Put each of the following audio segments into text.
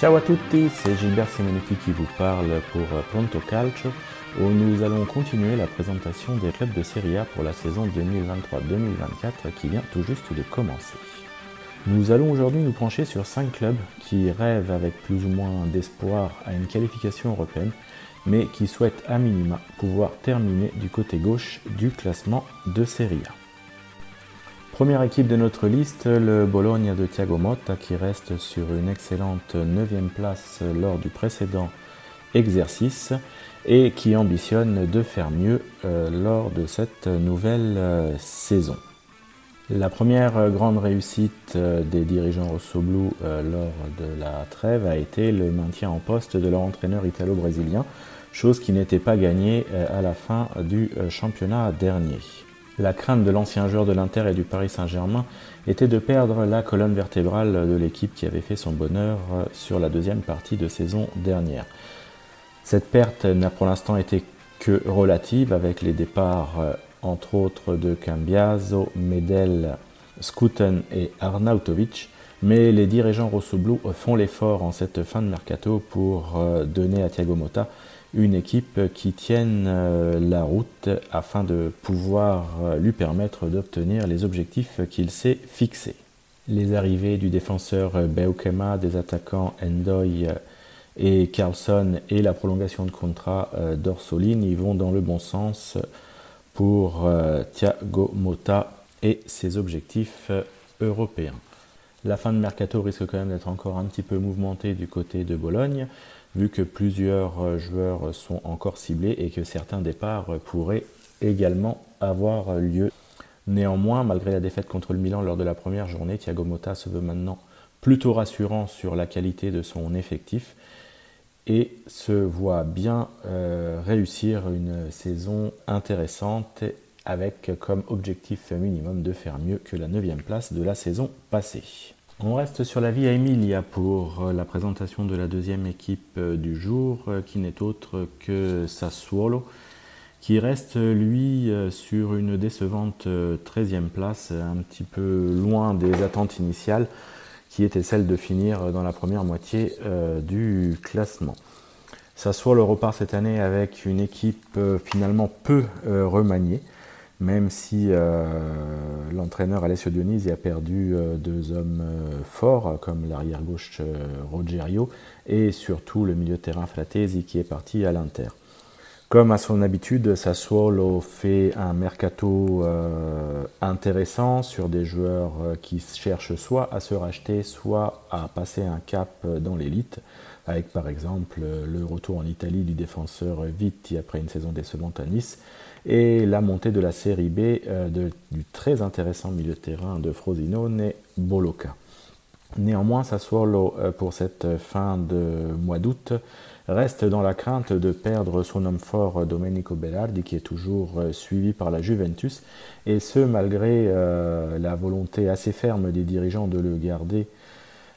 Ciao à tutti, c'est Gilbert Simonetti qui vous parle pour Pronto Calcio, où nous allons continuer la présentation des clubs de Serie A pour la saison 2023-2024 qui vient tout juste de commencer. Nous allons aujourd'hui nous pencher sur 5 clubs qui rêvent avec plus ou moins d'espoir à une qualification européenne, mais qui souhaitent à minima pouvoir terminer du côté gauche du classement de Serie A. Première équipe de notre liste, le Bologna de Thiago Motta qui reste sur une excellente 9 place lors du précédent exercice et qui ambitionne de faire mieux euh, lors de cette nouvelle euh, saison. La première grande réussite euh, des dirigeants rossoblu lors de la trêve a été le maintien en poste de leur entraîneur italo-brésilien, chose qui n'était pas gagnée à la fin du championnat dernier. La crainte de l'ancien joueur de l'Inter et du Paris Saint-Germain était de perdre la colonne vertébrale de l'équipe qui avait fait son bonheur sur la deuxième partie de saison dernière. Cette perte n'a pour l'instant été que relative avec les départs euh, entre autres de Cambiaso, Medel, Skuten et Arnautovic, mais les dirigeants rossoblou font l'effort en cette fin de mercato pour euh, donner à Thiago Motta une équipe qui tienne euh, la route afin de pouvoir euh, lui permettre d'obtenir les objectifs qu'il s'est fixés. Les arrivées du défenseur Beukema, des attaquants Endoy et Carlson et la prolongation de contrat d'Orsolini vont dans le bon sens pour Thiago Motta et ses objectifs européens. La fin de mercato risque quand même d'être encore un petit peu mouvementée du côté de Bologne, vu que plusieurs euh, joueurs sont encore ciblés et que certains départs pourraient également avoir lieu. Néanmoins, malgré la défaite contre le Milan lors de la première journée, Thiago Motta se veut maintenant plutôt rassurant sur la qualité de son effectif et se voit bien euh, réussir une saison intéressante avec comme objectif minimum de faire mieux que la 9 place de la saison passée. On reste sur la Via Emilia pour euh, la présentation de la deuxième équipe euh, du jour, euh, qui n'est autre que Sassuolo, qui reste lui sur une décevante 13e place, un petit peu loin des attentes initiales, qui était celle de finir dans la première moitié du classement. Sassuolo repart cette année avec une équipe finalement peu remaniée même si euh, l'entraîneur Alessio Dionisi a perdu euh, deux hommes euh, forts, comme l'arrière-gauche Rogerio, et surtout le milieu de terrain Fratesi qui est parti à l'Inter. Comme à son habitude, Sassuolo fait un mercato intéressant sur des joueurs qui cherchent soit à se racheter, soit à passer un cap dans l'élite, avec par exemple le retour en Italie du défenseur Vitti après une saison décevante à Nice, et la montée de la série B euh, du très intéressant milieu de terrain de Frosinone, Boloca. Néanmoins, Sassuolo, euh, pour cette fin de mois d'août, reste dans la crainte de perdre son homme fort Domenico Berardi, qui est toujours euh, suivi par la Juventus, et ce malgré la volonté assez ferme des dirigeants de le garder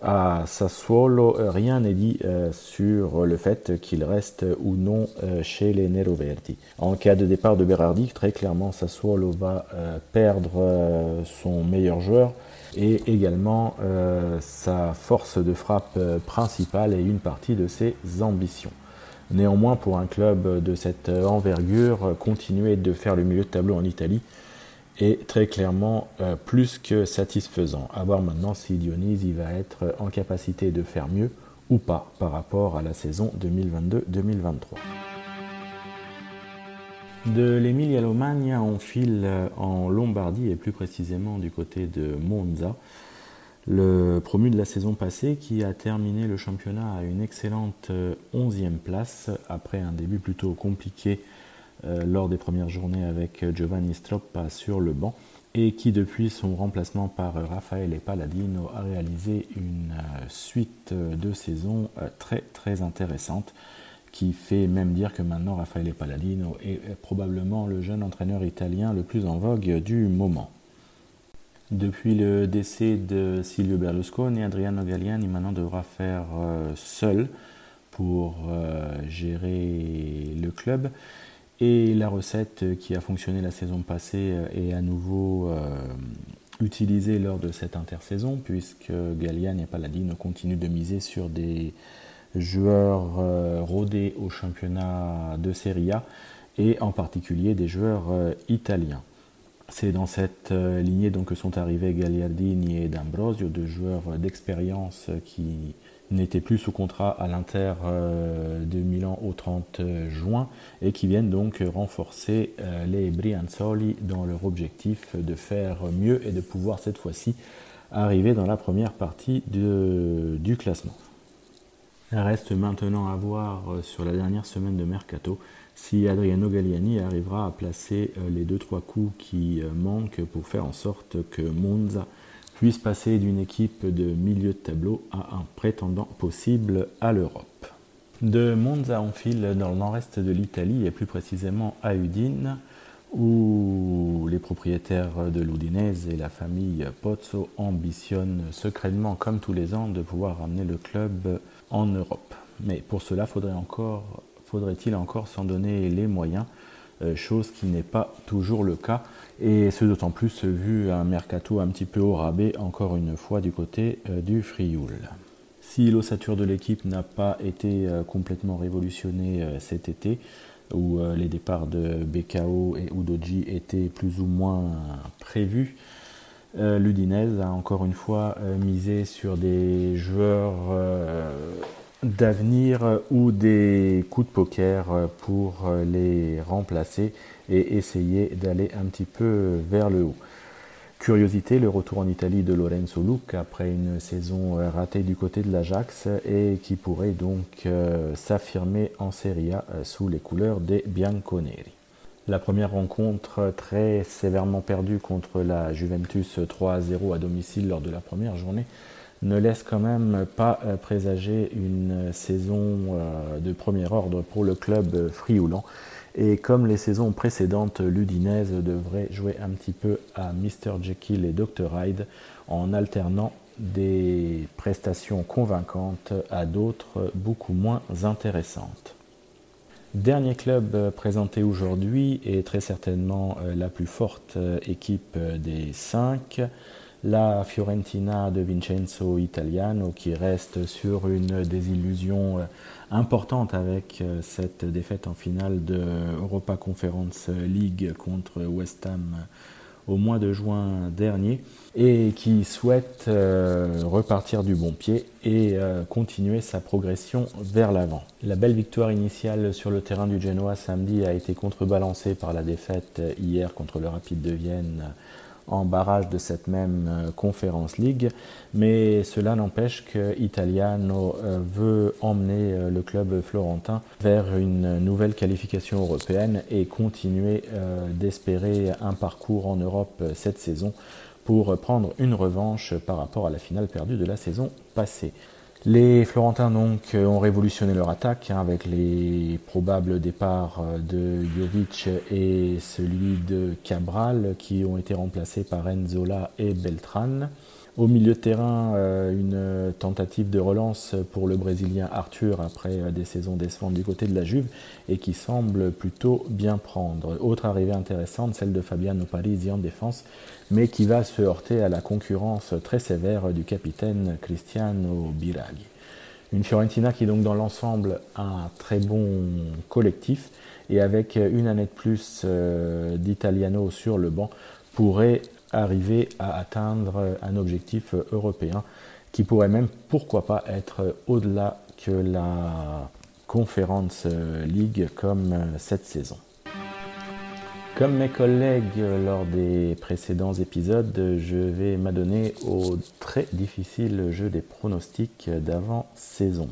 à Sassuolo, rien n'est dit euh, sur le fait qu'il reste ou non euh, chez les Neroverdi. En cas de départ de Berardi, très clairement, Sassuolo va euh, perdre son meilleur joueur et également sa force de frappe principale et une partie de ses ambitions. Néanmoins, pour un club de cette envergure, continuer de faire le milieu de tableau en Italie est très clairement euh, plus que satisfaisant. À voir maintenant si Dionys va être en capacité de faire mieux ou pas par rapport à la saison 2022-2023. De l'Emilia Romagna, on file euh, en Lombardie et plus précisément du côté de Monza, le promu de la saison passée qui a terminé le championnat à une excellente 11e euh, place après un début plutôt compliqué euh, lors des premières journées avec Giovanni Stroppa sur le banc et qui depuis son remplacement par Raffaele Palladino a réalisé une suite de saisons très très intéressante qui fait même dire que maintenant Raffaele Palladino est probablement le jeune entraîneur italien le plus en vogue du moment. Depuis le décès de Silvio Berlusconi, Adriano Galliani maintenant devra faire seul pour gérer le club et la recette qui a fonctionné la saison passée est à nouveau euh, utilisé lors de cette intersaison, puisque Galliani et Paladino continuent de miser sur des joueurs euh, rodés au championnat de Serie A et en particulier des joueurs euh, italiens. C'est dans cette euh, lignée donc que sont arrivés Gagliardini et D'Ambrosio, deux joueurs d'expérience qui n'étaient plus sous contrat à l'Inter de Milan au 30 juin et qui viennent donc renforcer les Brianzoli dans leur objectif de faire mieux et de pouvoir cette fois-ci arriver dans la première partie du classement. Reste maintenant à voir euh, sur la dernière semaine de Mercato si Adriano Galliani arrivera à placer euh, les 2-3 coups qui euh, manquent pour faire en sorte que Monza puisse passer d'une équipe de milieu de tableau à un prétendant possible à l'Europe. De Monza on file dans le nord-est de l'Italie et plus précisément à Udine où les propriétaires de l'Udinese et la famille Pozzo ambitionnent secrètement, comme tous les ans, de pouvoir ramener le club en Europe. Mais pour cela, faudrait-il encore s'en donner les moyens, euh, chose qui n'est pas toujours le cas, et ce d'autant plus vu un mercato un petit peu au rabais, encore une fois, du côté euh, du Frioul. Si l'ossature de l'équipe n'a pas été euh, complètement révolutionnée cet été, où les départs de BKO et Udoji étaient plus ou moins prévus, euh, L'Udinese a encore une fois euh, misé sur des joueurs euh, d'avenir ou des coups de poker pour les remplacer et essayer d'aller un petit peu vers le haut. Curiosité, le retour en Italie de Lorenzo Luc après une saison ratée du côté de l'Ajax et qui pourrait donc s'affirmer en Serie A sous les couleurs des Bianconeri. La première rencontre très sévèrement perdue contre la Juventus 3 0 à domicile lors de la première journée ne laisse quand même pas euh, présager une saison euh, de premier ordre pour le club frioulant. Et comme les saisons précédentes, l'Udinese devrait jouer un petit peu à Mr. Jekyll et Dr. Hyde en alternant des prestations convaincantes à d'autres beaucoup moins intéressantes. Dernier club euh, présenté aujourd'hui et très certainement euh, la plus forte euh, équipe des cinq, la Fiorentina de Vincenzo Italiano qui reste sur une désillusion importante avec cette défaite en finale de Europa Conference League contre West Ham au mois de juin dernier et qui souhaite euh, repartir du bon pied et euh, continuer sa progression vers l'avant. La belle victoire initiale sur le terrain du Genoa samedi a été contrebalancée par la défaite hier contre le Rapide de Vienne en barrage de cette même euh, Conference League, mais cela n'empêche que Italiano euh, veut emmener euh, le club florentin vers une nouvelle qualification européenne et continuer d'espérer un parcours en Europe cette saison pour prendre une revanche par rapport à la finale perdue de la saison passée. Les Florentins donc ont révolutionné leur attaque hein, avec les probables départs de Jovic et celui de Cabral qui ont été remplacés par Enzola et Beltran. Au milieu de terrain, euh, une tentative de relance pour le Brésilien Arthur après euh, des saisons décevantes du côté de la Juve et qui semble plutôt bien prendre. Autre arrivée intéressante, celle de Fabiano Parisi en défense, mais qui va se heurter à la concurrence très sévère du capitaine Cristiano Biraghi. Une Fiorentina qui donc dans l'ensemble a un très bon collectif et avec une année de plus euh, d'Italiano sur le banc pourrait arriver à atteindre un objectif européen qui pourrait même, pourquoi pas, être au-delà que la Conference League comme cette saison. Comme mes collègues lors des précédents épisodes, je vais m'adonner au très difficile jeu des pronostics d'avant-saison.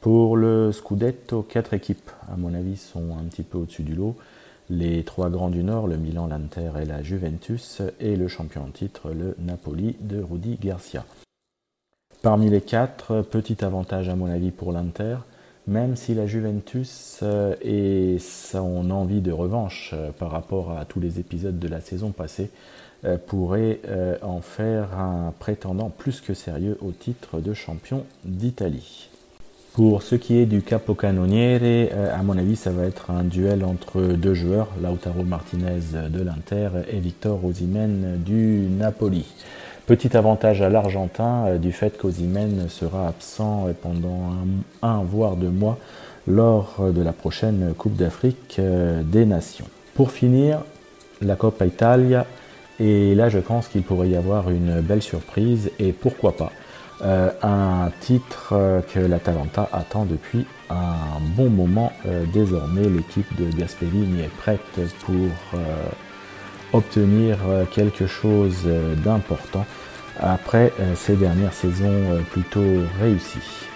Pour le Scudetto, quatre équipes, à mon avis, sont un petit peu au-dessus du lot les trois grands du Nord, le Milan, l'Inter et la Juventus, et le champion en titre, le Napoli de Rudy Garcia. Parmi les quatre, petit avantage à mon avis pour l'Inter, même si la Juventus euh, et son envie de revanche euh, par rapport à tous les épisodes de la saison passée euh, pourraient en faire un prétendant plus que sérieux au titre de champion d'Italie. Pour ce qui est du Capocannoniere, à mon avis, ça va être un duel entre deux joueurs, Lautaro Martinez de l'Inter et Victor Osimhen du Napoli. Petit avantage à l'Argentin euh, du fait qu'Ozimène sera absent pendant un, voire deux mois lors de la prochaine Coupe d'Afrique euh, des Nations. Pour finir, la Coppa Italia, et là je pense qu'il pourrait y avoir une belle surprise et pourquoi pas euh, un titre que l'Atalanta attend depuis un bon moment désormais. L'équipe de Gasperini est prête pour obtenir quelque chose d'important après euh, ces dernières saisons euh, plutôt réussies.